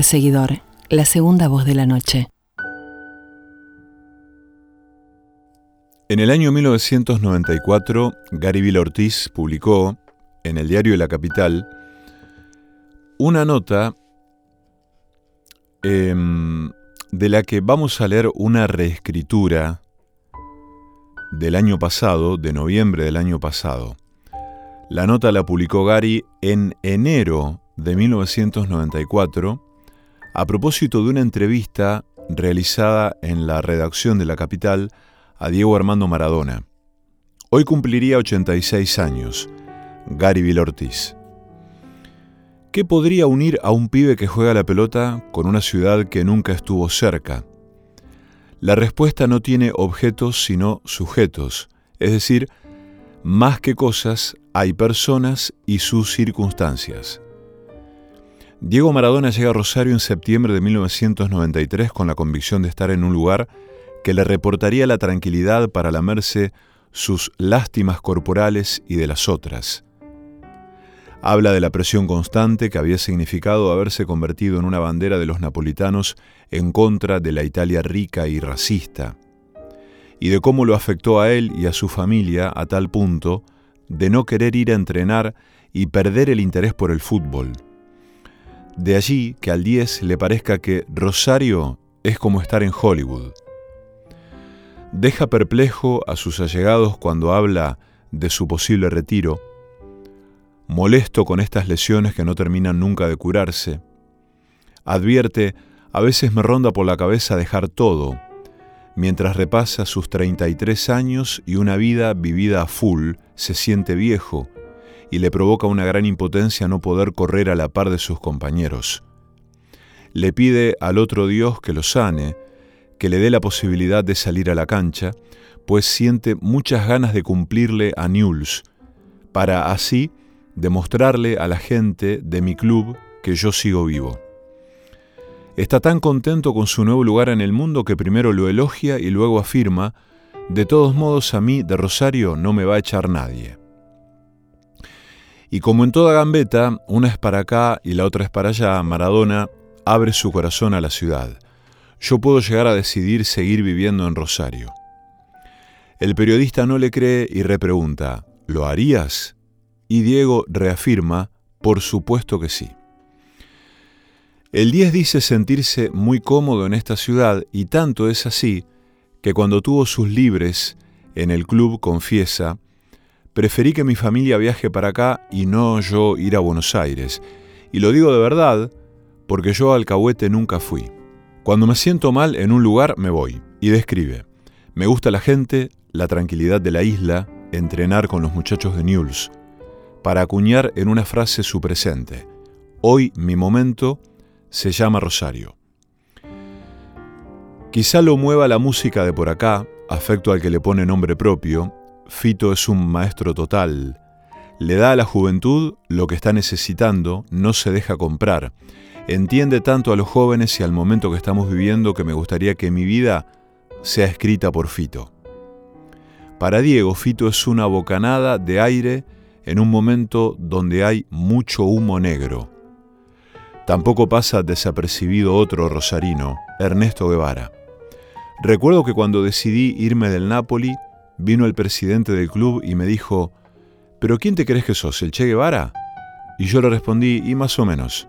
perseguidor, la segunda voz de la noche. En el año 1994, Gary Bill Ortiz publicó en el diario de la capital una nota em, de la que vamos a leer una reescritura del año pasado, de noviembre del año pasado. La nota la publicó Gary en enero de 1994 a propósito de una entrevista realizada en la redacción de La Capital a Diego Armando Maradona. Hoy cumpliría 86 años, Gary Vilortiz. ¿Qué podría unir a un pibe que juega la pelota con una ciudad que nunca estuvo cerca? La respuesta no tiene objetos sino sujetos, es decir, más que cosas hay personas y sus circunstancias. Diego Maradona llega a Rosario en septiembre de 1993 con la convicción de estar en un lugar que le reportaría la tranquilidad para lamerse sus lástimas corporales y de las otras. Habla de la presión constante que había significado haberse convertido en una bandera de los napolitanos en contra de la Italia rica y racista, y de cómo lo afectó a él y a su familia a tal punto de no querer ir a entrenar y perder el interés por el fútbol. De allí que al 10 le parezca que Rosario es como estar en Hollywood. Deja perplejo a sus allegados cuando habla de su posible retiro, molesto con estas lesiones que no terminan nunca de curarse. Advierte, a veces me ronda por la cabeza dejar todo, mientras repasa sus 33 años y una vida vivida a full, se siente viejo y le provoca una gran impotencia no poder correr a la par de sus compañeros. Le pide al otro Dios que lo sane, que le dé la posibilidad de salir a la cancha, pues siente muchas ganas de cumplirle a Newell's, para así demostrarle a la gente de mi club que yo sigo vivo. Está tan contento con su nuevo lugar en el mundo que primero lo elogia y luego afirma, de todos modos a mí de Rosario no me va a echar nadie. Y como en toda gambeta, una es para acá y la otra es para allá, Maradona abre su corazón a la ciudad. Yo puedo llegar a decidir seguir viviendo en Rosario. El periodista no le cree y repregunta, ¿lo harías? Y Diego reafirma, por supuesto que sí. El 10 dice sentirse muy cómodo en esta ciudad y tanto es así que cuando tuvo sus libres en el club confiesa, preferí que mi familia viaje para acá y no yo ir a Buenos Aires. Y lo digo de verdad porque yo al Alcahuete nunca fui. Cuando me siento mal en un lugar me voy. Y describe, me gusta la gente, la tranquilidad de la isla, entrenar con los muchachos de Newell's, para acuñar en una frase su presente. Hoy mi momento se llama Rosario. Quizá lo mueva la música de por acá, afecto al que le pone nombre propio. Fito es un maestro total. Le da a la juventud lo que está necesitando, no se deja comprar. Entiende tanto a los jóvenes y al momento que estamos viviendo que me gustaría que mi vida sea escrita por Fito. Para Diego, Fito es una bocanada de aire en un momento donde hay mucho humo negro. Tampoco pasa desapercibido otro rosarino, Ernesto Guevara. Recuerdo que cuando decidí irme del Napoli, vino el presidente del club y me dijo, ¿pero quién te crees que sos, el Che Guevara? Y yo le respondí, y más o menos.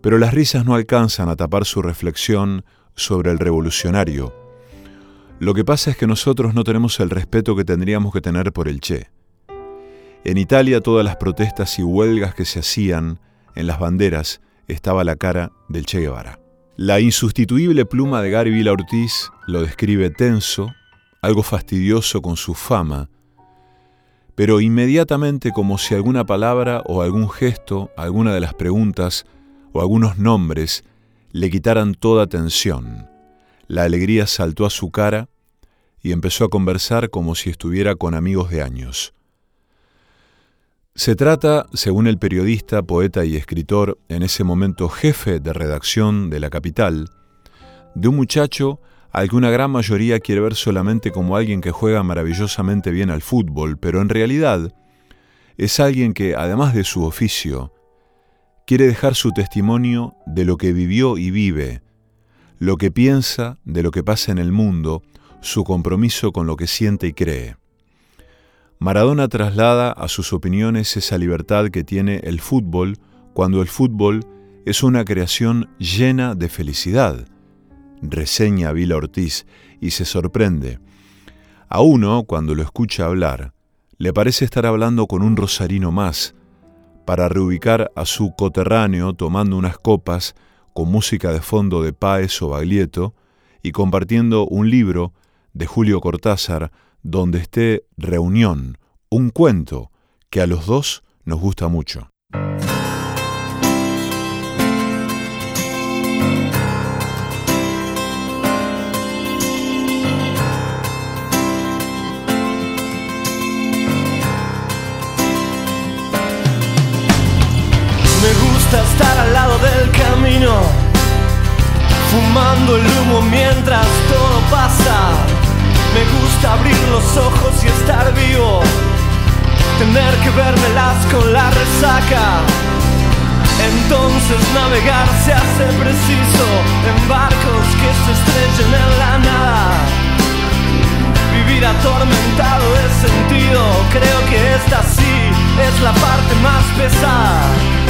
Pero las risas no alcanzan a tapar su reflexión sobre el revolucionario. Lo que pasa es que nosotros no tenemos el respeto que tendríamos que tener por el Che. En Italia todas las protestas y huelgas que se hacían en las banderas estaba la cara del Che Guevara. La insustituible pluma de Gary Vila Ortiz lo describe tenso, algo fastidioso con su fama, pero inmediatamente como si alguna palabra o algún gesto, alguna de las preguntas o algunos nombres le quitaran toda tensión. La alegría saltó a su cara y empezó a conversar como si estuviera con amigos de años. Se trata, según el periodista, poeta y escritor, en ese momento jefe de redacción de La Capital, de un muchacho al que una gran mayoría quiere ver solamente como alguien que juega maravillosamente bien al fútbol, pero en realidad es alguien que, además de su oficio, quiere dejar su testimonio de lo que vivió y vive, lo que piensa de lo que pasa en el mundo, su compromiso con lo que siente y cree. Maradona traslada a sus opiniones esa libertad que tiene el fútbol cuando el fútbol es una creación llena de felicidad. Reseña Vila Ortiz y se sorprende. A uno, cuando lo escucha hablar, le parece estar hablando con un rosarino más, para reubicar a su coterráneo tomando unas copas con música de fondo de Páez o Baglietto y compartiendo un libro de Julio Cortázar donde esté Reunión, un cuento que a los dos nos gusta mucho. Gusta estar al lado del camino, fumando el humo mientras todo pasa me gusta abrir los ojos y estar vivo, tener que vermelas con la resaca. Entonces navegar se hace preciso en barcos que se estrellen en la nada. Vivir atormentado es sentido, creo que esta sí es la parte más pesada.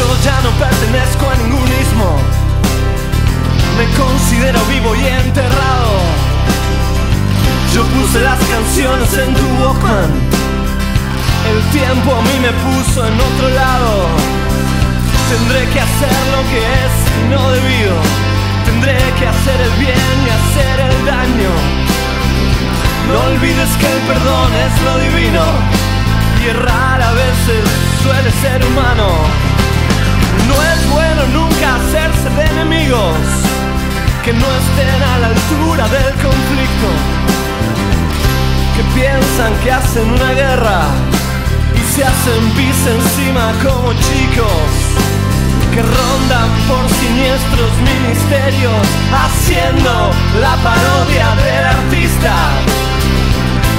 Yo ya no pertenezco a ningún ismo, me considero vivo y enterrado. Yo puse las canciones en tu Walkman. El tiempo a mí me puso en otro lado. Tendré que hacer lo que es no debido. Tendré que hacer el bien y hacer el daño. No olvides que el perdón es lo divino. y errar a veces suele ser humano. No es bueno nunca hacerse de enemigos que no estén a la altura del conflicto, que piensan que hacen una guerra y se hacen pis encima como chicos que rondan por siniestros ministerios haciendo la parodia del artista.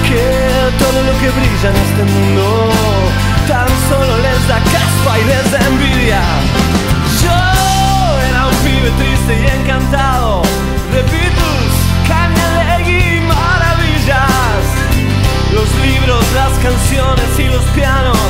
Que todo lo que brilla en este mundo tan solo les da caspa y les da envidia. Yo era un pibe triste y encantado de Beatles, Legui y maravillas. Los libros, las canciones y los pianos,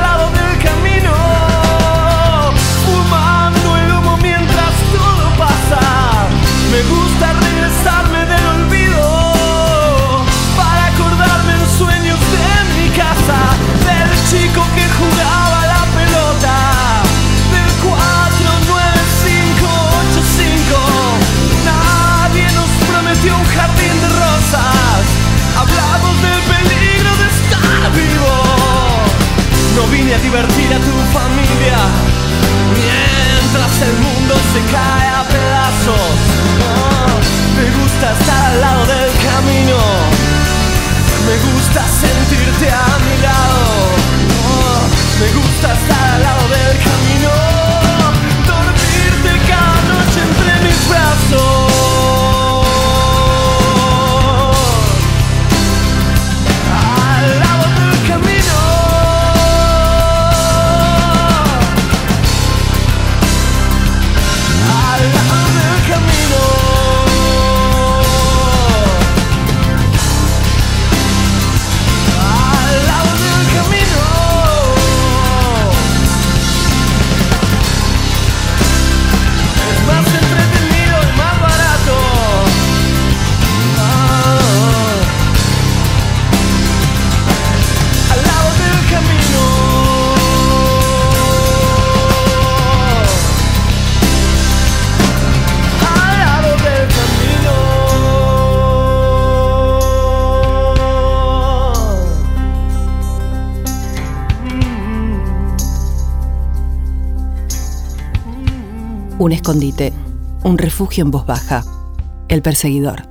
escondite, un refugio en voz baja, el perseguidor.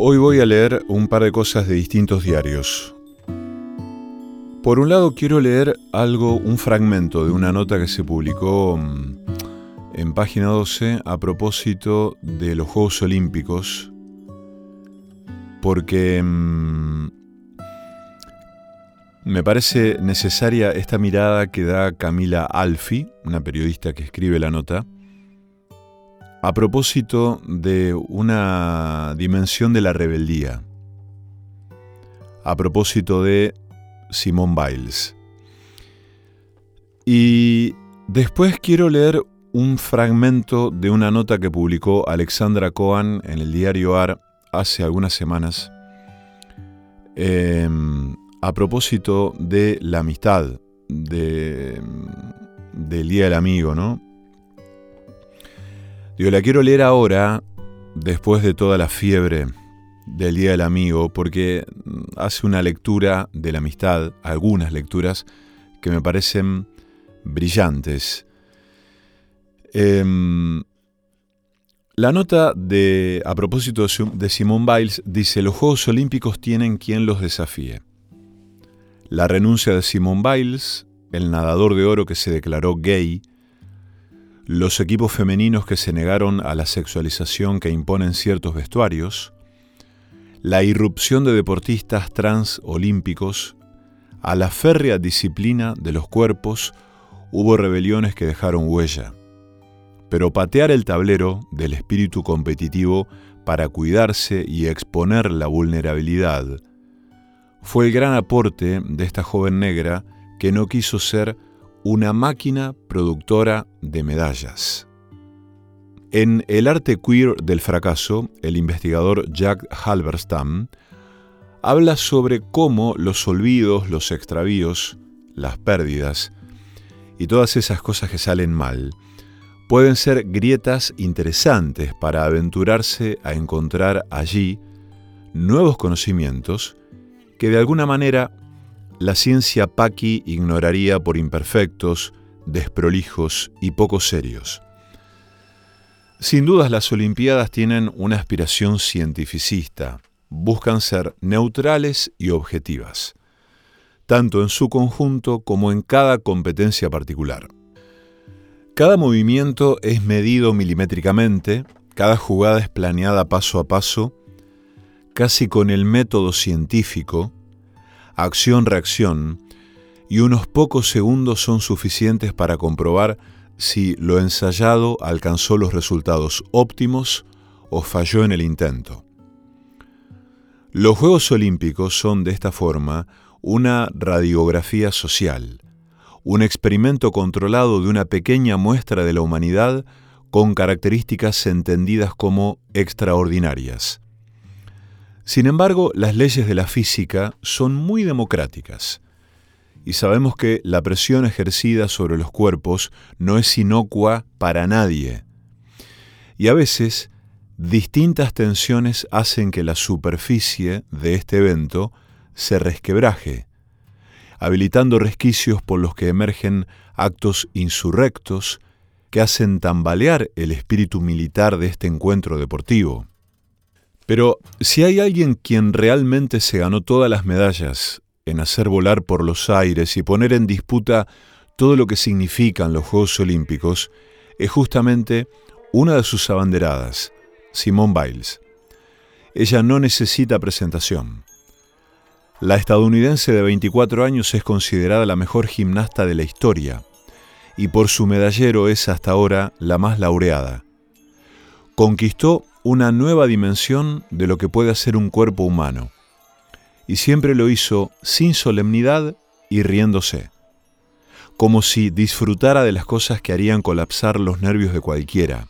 Hoy voy a leer un par de cosas de distintos diarios. Por un lado quiero leer algo, un fragmento de una nota que se publicó mm, en página 12 a propósito de los Juegos Olímpicos, porque mm, me parece necesaria esta mirada que da Camila Alfi, una periodista que escribe la nota, a propósito de una dimensión de la rebeldía, a propósito de Simone Biles. Y después quiero leer un fragmento de una nota que publicó Alexandra Cohen en el diario AR hace algunas semanas em, a propósito de la amistad, de, del Día del Amigo, ¿no? La quiero leer ahora, después de toda la fiebre del Día del Amigo, porque hace una lectura de la amistad, algunas lecturas, que me parecen brillantes. Em, la nota de, a propósito de Simone Biles dice, los Juegos Olímpicos tienen quien los desafíe. La renuncia de Simone Biles, el nadador de oro que se declaró gay, los equipos femeninos que se negaron a la sexualización que imponen ciertos vestuarios, la irrupción de deportistas trans olímpicos, a la férrea disciplina de los cuerpos, hubo rebeliones que dejaron huella. Pero patear el tablero del espíritu competitivo para cuidarse y exponer la vulnerabilidad fue el gran aporte de esta joven negra que no quiso ser una máquina productora de medallas. En El arte queer del fracaso, el investigador Jack Halberstam habla sobre cómo los olvidos, los extravíos, las pérdidas y todas esas cosas que salen mal pueden ser grietas interesantes para aventurarse a encontrar allí nuevos conocimientos que de alguna manera la ciencia paqui ignoraría por imperfectos, desprolijos y poco serios. Sin dudas las Olimpiadas tienen una aspiración cientificista, buscan ser neutrales y objetivas, tanto en su conjunto como en cada competencia particular. Cada movimiento es medido milimétricamente, cada jugada es planeada paso a paso, casi con el método científico, acción-reacción, y unos pocos segundos son suficientes para comprobar si lo ensayado alcanzó los resultados óptimos o falló en el intento. Los Juegos Olímpicos son de esta forma una radiografía social, un experimento controlado de una pequeña muestra de la humanidad con características entendidas como extraordinarias. Sin embargo, las leyes de la física son muy democráticas y sabemos que la presión ejercida sobre los cuerpos no es inocua para nadie. Y a veces, distintas tensiones hacen que la superficie de este evento se resquebraje, habilitando resquicios por los que emergen actos insurrectos que hacen tambalear el espíritu militar de este encuentro deportivo. Pero si hay alguien quien realmente se ganó todas las medallas en hacer volar por los aires y poner en disputa todo lo que significan los Juegos Olímpicos, es justamente una de sus abanderadas, Simone Biles. Ella no necesita presentación. La estadounidense de 24 años es considerada la mejor gimnasta de la historia y por su medallero es hasta ahora la más laureada. Conquistó una nueva dimensión de lo que puede hacer un cuerpo humano. Y siempre lo hizo sin solemnidad y riéndose, como si disfrutara de las cosas que harían colapsar los nervios de cualquiera.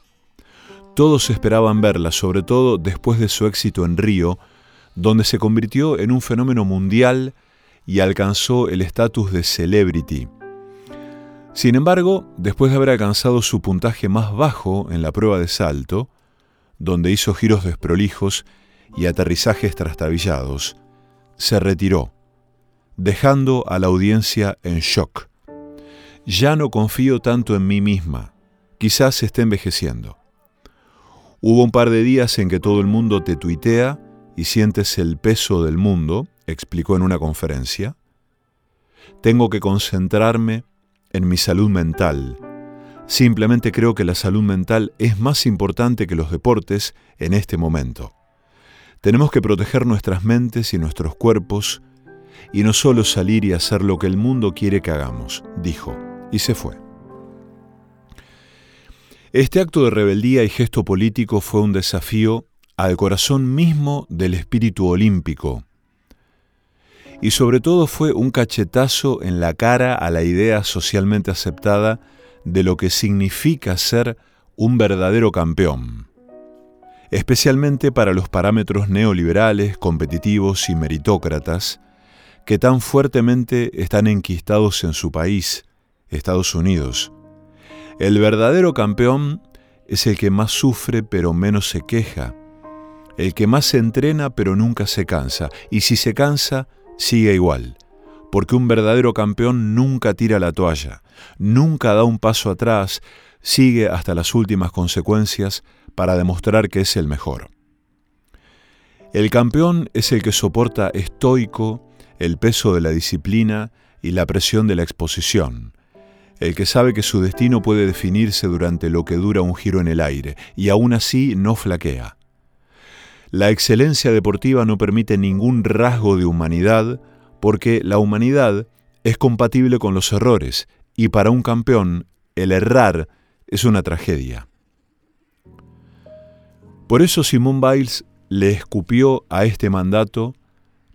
Todos esperaban verla, sobre todo después de su éxito en Río, donde se convirtió en un fenómeno mundial y alcanzó el estatus de celebrity. Sin embargo, después de haber alcanzado su puntaje más bajo en la prueba de salto, donde hizo giros desprolijos y aterrizajes trastabillados, se retiró, dejando a la audiencia en shock. Ya no confío tanto en mí misma, quizás esté envejeciendo. Hubo un par de días en que todo el mundo te tuitea y sientes el peso del mundo, explicó en una conferencia, tengo que concentrarme en mi salud mental. Simplemente creo que la salud mental es más importante que los deportes en este momento. Tenemos que proteger nuestras mentes y nuestros cuerpos y no solo salir y hacer lo que el mundo quiere que hagamos, dijo, y se fue. Este acto de rebeldía y gesto político fue un desafío al corazón mismo del espíritu olímpico, y sobre todo fue un cachetazo en la cara a la idea socialmente aceptada de lo que significa ser un verdadero campeón, especialmente para los parámetros neoliberales, competitivos y meritócratas que tan fuertemente están enquistados en su país, Estados Unidos. El verdadero campeón es el que más sufre pero menos se queja, el que más se entrena pero nunca se cansa, y si se cansa, sigue igual, porque un verdadero campeón nunca tira la toalla, nunca da un paso atrás, sigue hasta las últimas consecuencias para demostrar que es el mejor. El campeón es el que soporta estoico el peso de la disciplina y la presión de la exposición, el que sabe que su destino puede definirse durante lo que dura un giro en el aire, y aún así no flaquea. La excelencia deportiva no permite ningún rasgo de humanidad, porque la humanidad es compatible con los errores, y para un campeón, el errar es una tragedia. Por eso Simón Biles le escupió a este mandato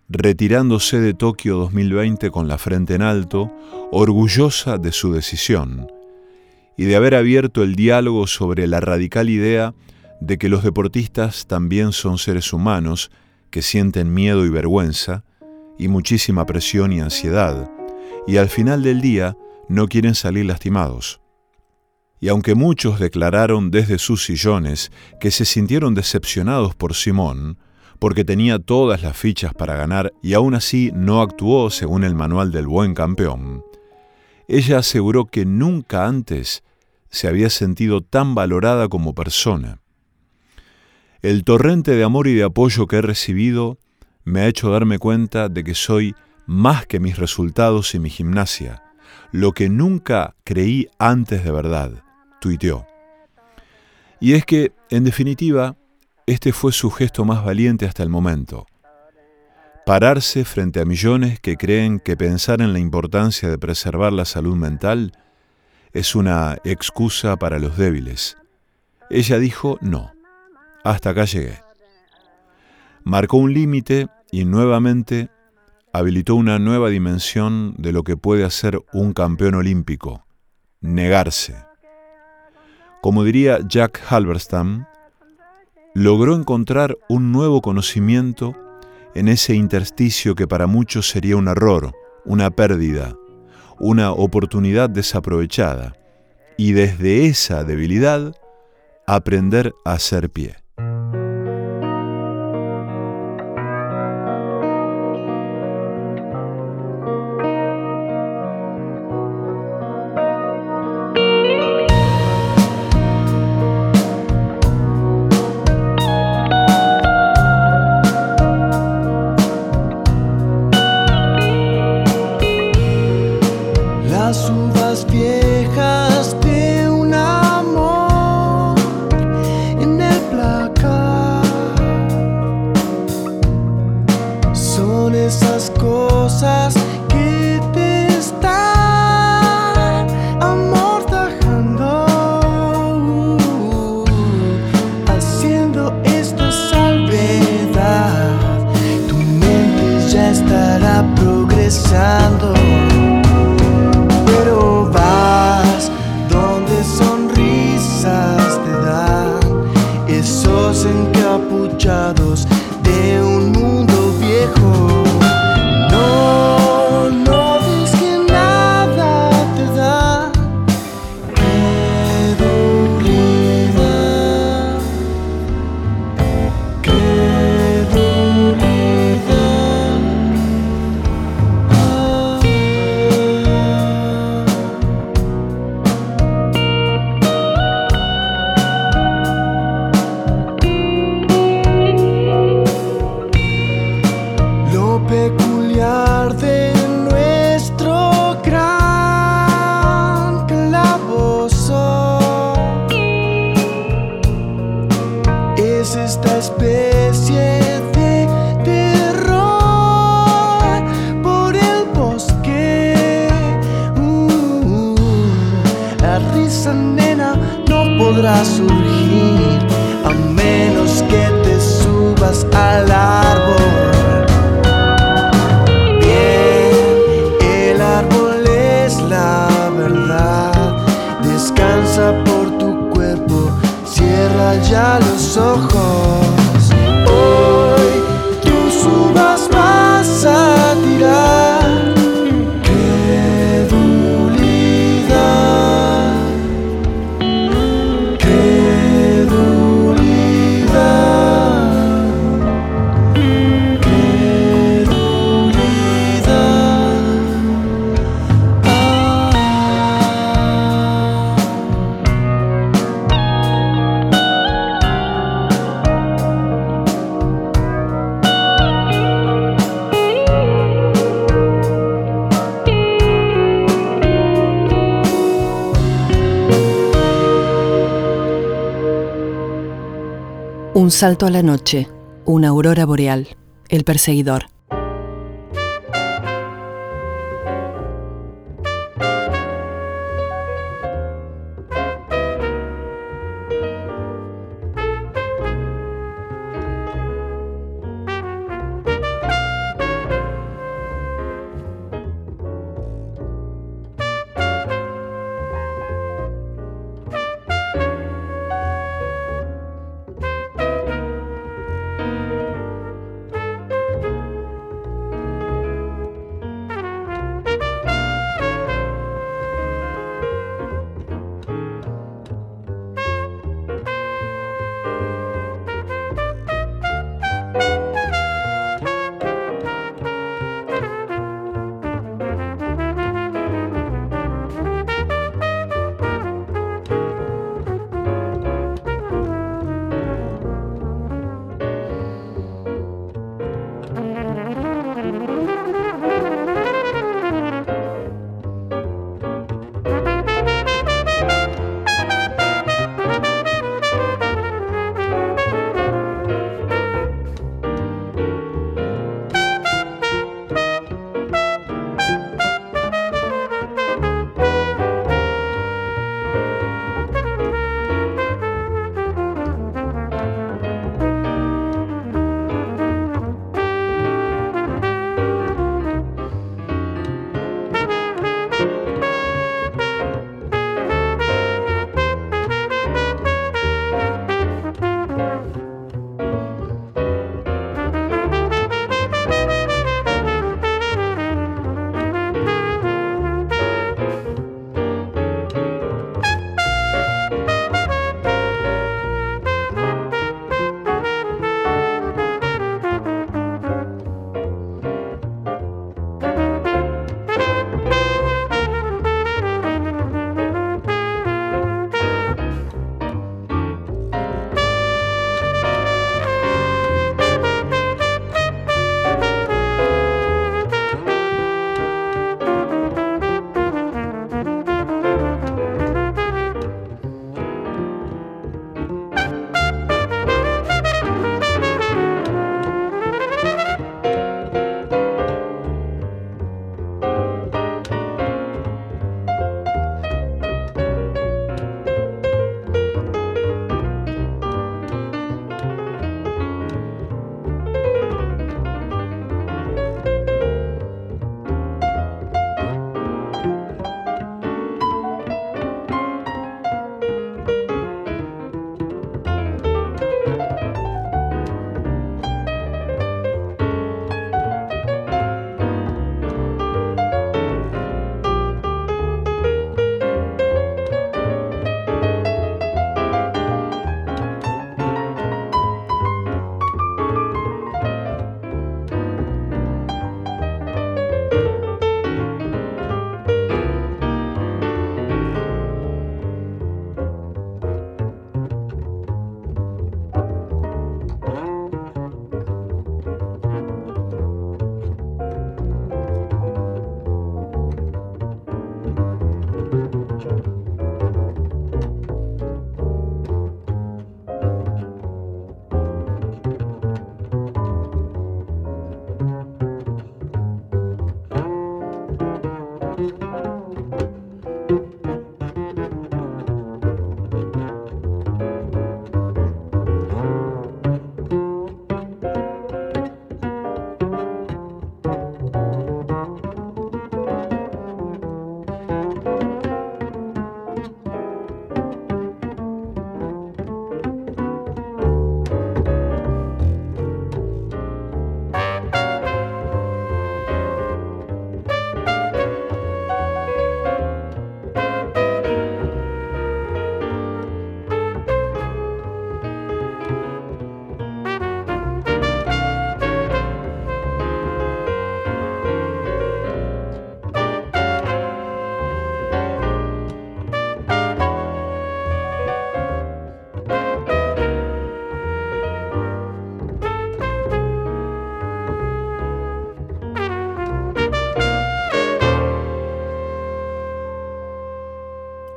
retirándose de Tokio 2020 con la frente en alto, orgullosa de su decisión y de haber abierto el diálogo sobre la radical idea de que los deportistas también son seres humanos que sienten miedo y vergüenza, y muchísima presión y ansiedad, y al final del día no quieren salir lastimados. Y aunque muchos declararon desde sus sillones que se sintieron decepcionados por Simón, porque tenía todas las fichas para ganar y aún así no actuó según el manual del buen campeón, ella aseguró que nunca antes se había sentido tan valorada como persona. El torrente de amor y de apoyo que he recibido me ha hecho darme cuenta de que soy más que mis resultados y mi gimnasia, lo que nunca creí antes de verdad, tuiteó. Y es que, en definitiva, este fue su gesto más valiente hasta el momento. Pararse frente a millones que creen que pensar en la importancia de preservar la salud mental es una excusa para los débiles. Ella dijo no. Hasta acá llegué. Marcó un límite y nuevamente habilitó una nueva dimensión de lo que puede hacer un campeón olímpico, negarse. Como diría Jack Halberstam, logró encontrar un nuevo conocimiento en ese intersticio que para muchos sería un error, una pérdida, una oportunidad desaprovechada, y desde esa debilidad aprender a hacer pie. Salto a la noche, una aurora boreal, el perseguidor.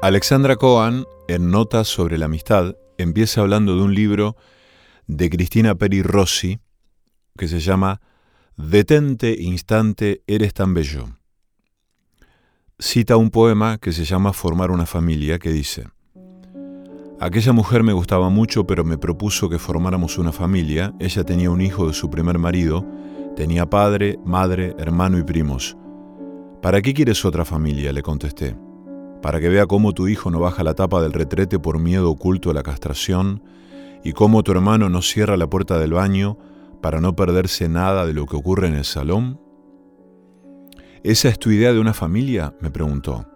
Alexandra Cohen, en Notas sobre la Amistad, empieza hablando de un libro de Cristina Peri Rossi que se llama Detente, instante, eres tan bello. Cita un poema que se llama Formar una familia, que dice, Aquella mujer me gustaba mucho, pero me propuso que formáramos una familia. Ella tenía un hijo de su primer marido, tenía padre, madre, hermano y primos. ¿Para qué quieres otra familia? le contesté. Para que vea cómo tu hijo no baja la tapa del retrete por miedo oculto a la castración y cómo tu hermano no cierra la puerta del baño para no perderse nada de lo que ocurre en el salón? ¿Esa es tu idea de una familia? me preguntó.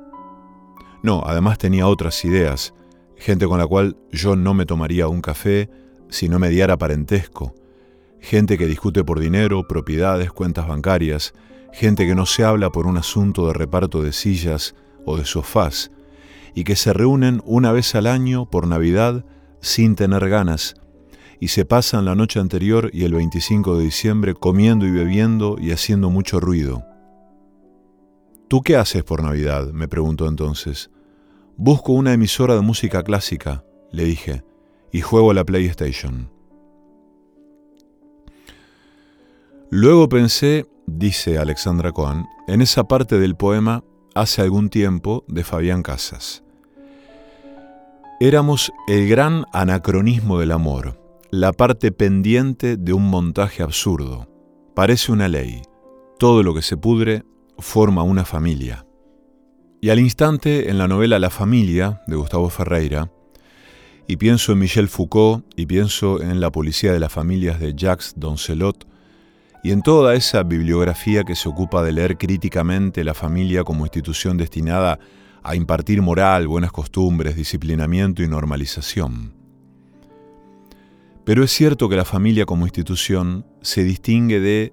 No, además tenía otras ideas, gente con la cual yo no me tomaría un café si no me diera parentesco, gente que discute por dinero, propiedades, cuentas bancarias, gente que no se habla por un asunto de reparto de sillas o de sofás, y que se reúnen una vez al año por Navidad sin tener ganas, y se pasan la noche anterior y el 25 de diciembre comiendo y bebiendo y haciendo mucho ruido. ¿Tú qué haces por Navidad? me preguntó entonces. Busco una emisora de música clásica, le dije, y juego a la PlayStation. Luego pensé, dice Alexandra Cohen, en esa parte del poema Hace algún tiempo de Fabián Casas. Éramos el gran anacronismo del amor, la parte pendiente de un montaje absurdo. Parece una ley. Todo lo que se pudre forma una familia. Y al instante, en la novela La familia, de Gustavo Ferreira, y pienso en Michel Foucault, y pienso en La policía de las familias de Jacques Doncelot, y en toda esa bibliografía que se ocupa de leer críticamente la familia como institución destinada a impartir moral, buenas costumbres, disciplinamiento y normalización. Pero es cierto que la familia como institución se distingue de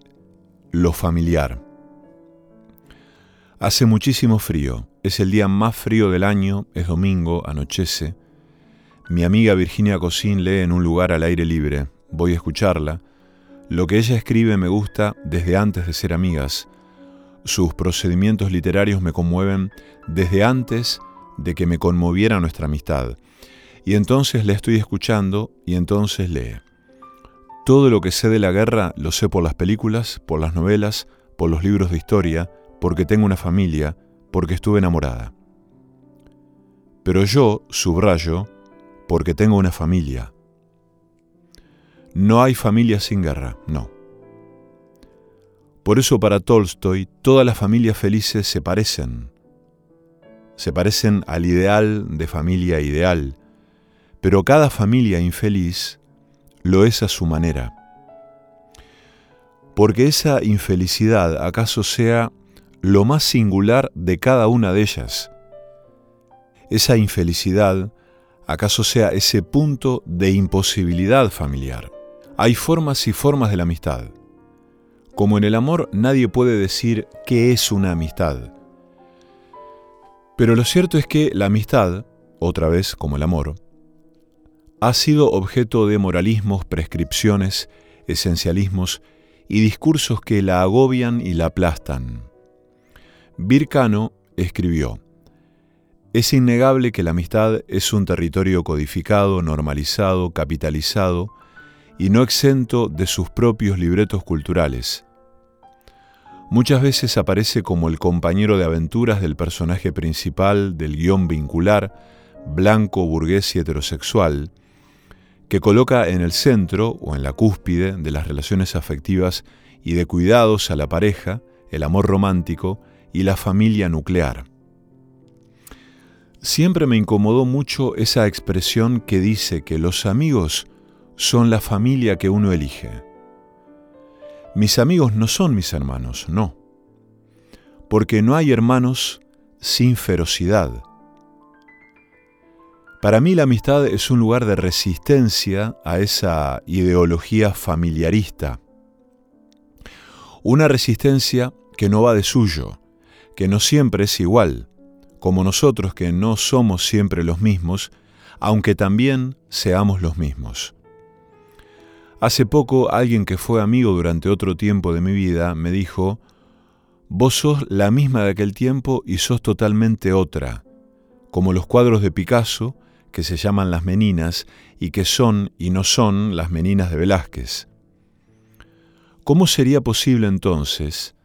lo familiar. Hace muchísimo frío, es el día más frío del año, es domingo, anochece. Mi amiga Virginia Cosín lee en un lugar al aire libre, voy a escucharla. Lo que ella escribe me gusta desde antes de ser amigas. Sus procedimientos literarios me conmueven desde antes de que me conmoviera nuestra amistad. Y entonces le estoy escuchando y entonces lee. Todo lo que sé de la guerra lo sé por las películas, por las novelas, por los libros de historia, porque tengo una familia, porque estuve enamorada. Pero yo subrayo porque tengo una familia. No hay familia sin guerra, no. Por eso para Tolstoy todas las familias felices se parecen. Se parecen al ideal de familia ideal, pero cada familia infeliz lo es a su manera. Porque esa infelicidad acaso sea lo más singular de cada una de ellas. Esa infelicidad acaso sea ese punto de imposibilidad familiar. Hay formas y formas de la amistad. Como en el amor nadie puede decir qué es una amistad. Pero lo cierto es que la amistad, otra vez como el amor, ha sido objeto de moralismos, prescripciones, esencialismos y discursos que la agobian y la aplastan. Vircano escribió, Es innegable que la amistad es un territorio codificado, normalizado, capitalizado y no exento de sus propios libretos culturales. Muchas veces aparece como el compañero de aventuras del personaje principal del guion vincular, blanco, burgués y heterosexual, que coloca en el centro o en la cúspide de las relaciones afectivas y de cuidados a la pareja, el amor romántico y la familia nuclear. Siempre me incomodó mucho esa expresión que dice que los amigos son la familia que uno elige. Mis amigos no son mis hermanos, no. Porque no hay hermanos sin ferocidad, para mí la amistad es un lugar de resistencia a esa ideología familiarista. Una resistencia que no va de suyo, que no siempre es igual, como nosotros que no somos siempre los mismos, aunque también seamos los mismos. Hace poco alguien que fue amigo durante otro tiempo de mi vida me dijo, Vos sos la misma de aquel tiempo y sos totalmente otra como los cuadros de Picasso, que se llaman Las Meninas y que son y no son las Meninas de Velázquez. ¿Cómo sería posible entonces,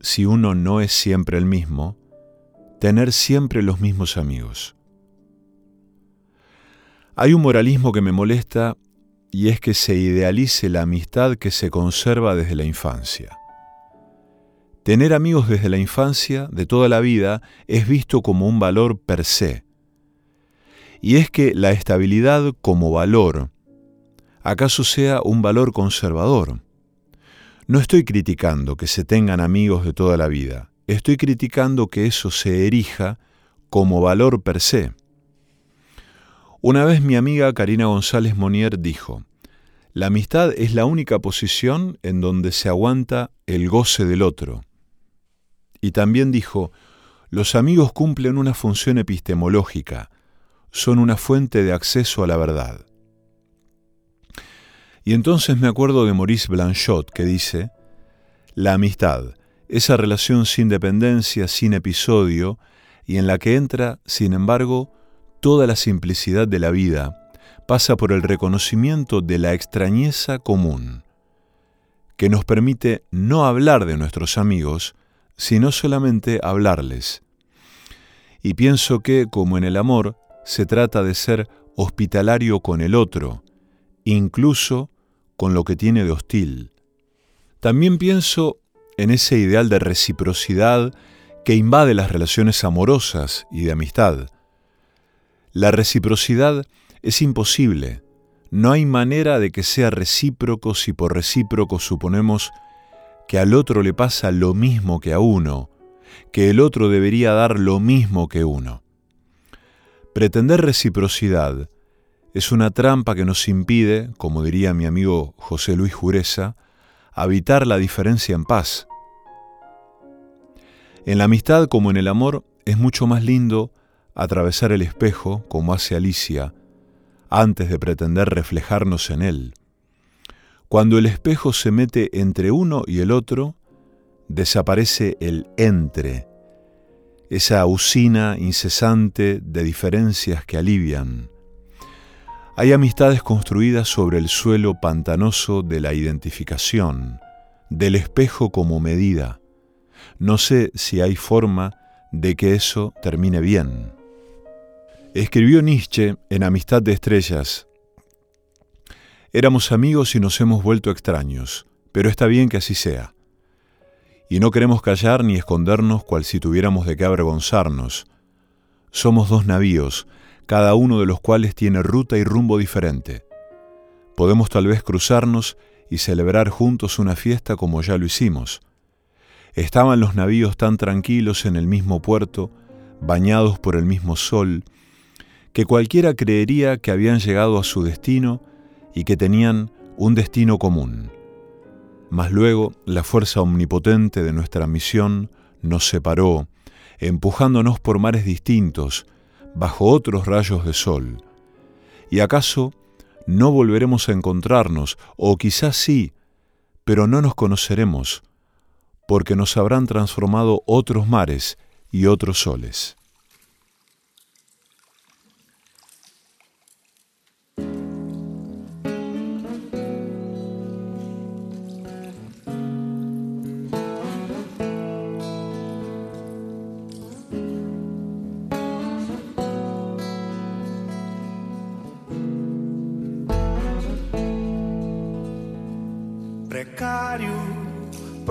si uno no es siempre el mismo, tener siempre los mismos amigos? Hay un moralismo que me molesta y es que se idealice la amistad que se conserva desde la infancia. Tener amigos desde la infancia, de toda la vida, es visto como un valor per se. Y es que la estabilidad como valor, ¿acaso sea un valor conservador? No estoy criticando que se tengan amigos de toda la vida, estoy criticando que eso se erija como valor per se. Una vez mi amiga Karina González Monier dijo, la amistad es la única posición en donde se aguanta el goce del otro. Y también dijo, los amigos cumplen una función epistemológica, son una fuente de acceso a la verdad. Y entonces me acuerdo de Maurice Blanchot que dice, la amistad, esa relación sin dependencia, sin episodio, y en la que entra, sin embargo, toda la simplicidad de la vida, pasa por el reconocimiento de la extrañeza común, que nos permite no hablar de nuestros amigos, sino solamente hablarles. Y pienso que, como en el amor, se trata de ser hospitalario con el otro, incluso con lo que tiene de hostil. También pienso en ese ideal de reciprocidad que invade las relaciones amorosas y de amistad. La reciprocidad es imposible. No hay manera de que sea recíproco si por recíproco suponemos que al otro le pasa lo mismo que a uno, que el otro debería dar lo mismo que uno. Pretender reciprocidad es una trampa que nos impide, como diría mi amigo José Luis Jureza, habitar la diferencia en paz. En la amistad como en el amor es mucho más lindo atravesar el espejo, como hace Alicia, antes de pretender reflejarnos en él. Cuando el espejo se mete entre uno y el otro, desaparece el entre, esa usina incesante de diferencias que alivian. Hay amistades construidas sobre el suelo pantanoso de la identificación, del espejo como medida. No sé si hay forma de que eso termine bien. Escribió Nietzsche en Amistad de Estrellas, Éramos amigos y nos hemos vuelto extraños, pero está bien que así sea. Y no queremos callar ni escondernos cual si tuviéramos de qué avergonzarnos. Somos dos navíos, cada uno de los cuales tiene ruta y rumbo diferente. Podemos tal vez cruzarnos y celebrar juntos una fiesta como ya lo hicimos. Estaban los navíos tan tranquilos en el mismo puerto, bañados por el mismo sol, que cualquiera creería que habían llegado a su destino y que tenían un destino común. Mas luego la fuerza omnipotente de nuestra misión nos separó, empujándonos por mares distintos, bajo otros rayos de sol. ¿Y acaso no volveremos a encontrarnos, o quizás sí, pero no nos conoceremos, porque nos habrán transformado otros mares y otros soles?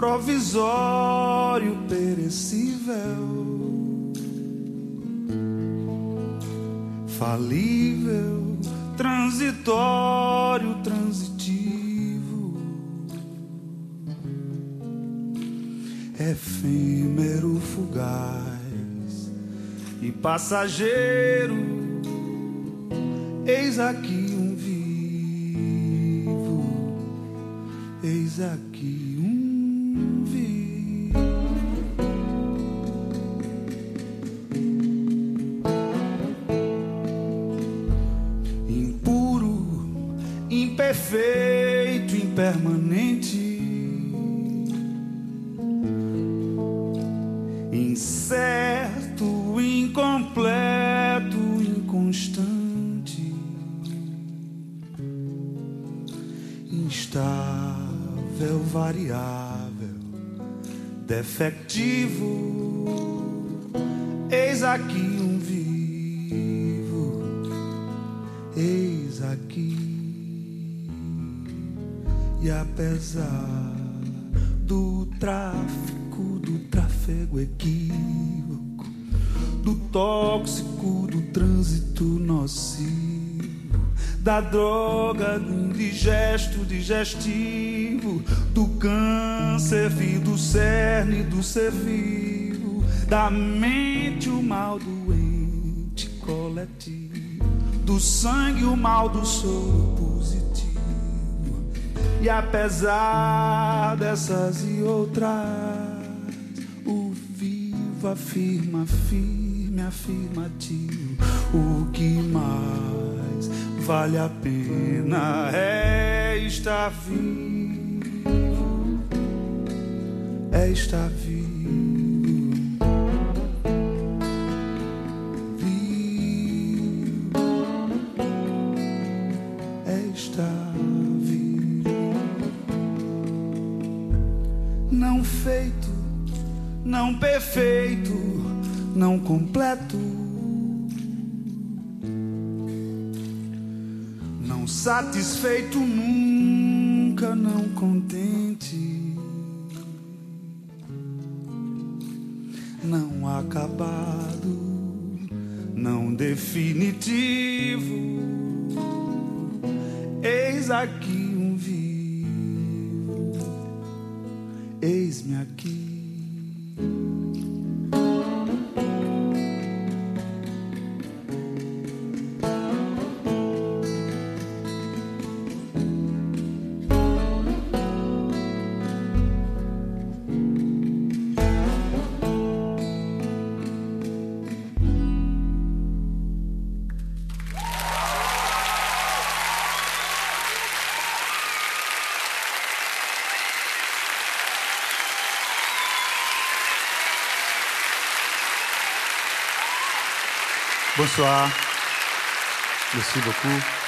Provisório, perecível, falível, transitório, transitivo, efêmero, fugaz e passageiro. Eis aqui um vivo, eis aqui. Apesar do tráfico, do tráfego equívoco, do tóxico, do trânsito nocivo da droga, do indigesto digestivo, do câncer, do cerne, do ser vivo, da mente o mal doente coletivo, do sangue o mal do soro positivo. E apesar dessas e outras, o vivo afirma firme, afirmativo, o que mais vale a pena é estar vivo, é estar vivo. Satisfeito nunca, não contente, não acabado, não definitivo. Eis aqui Bonsoir. Merci beaucoup.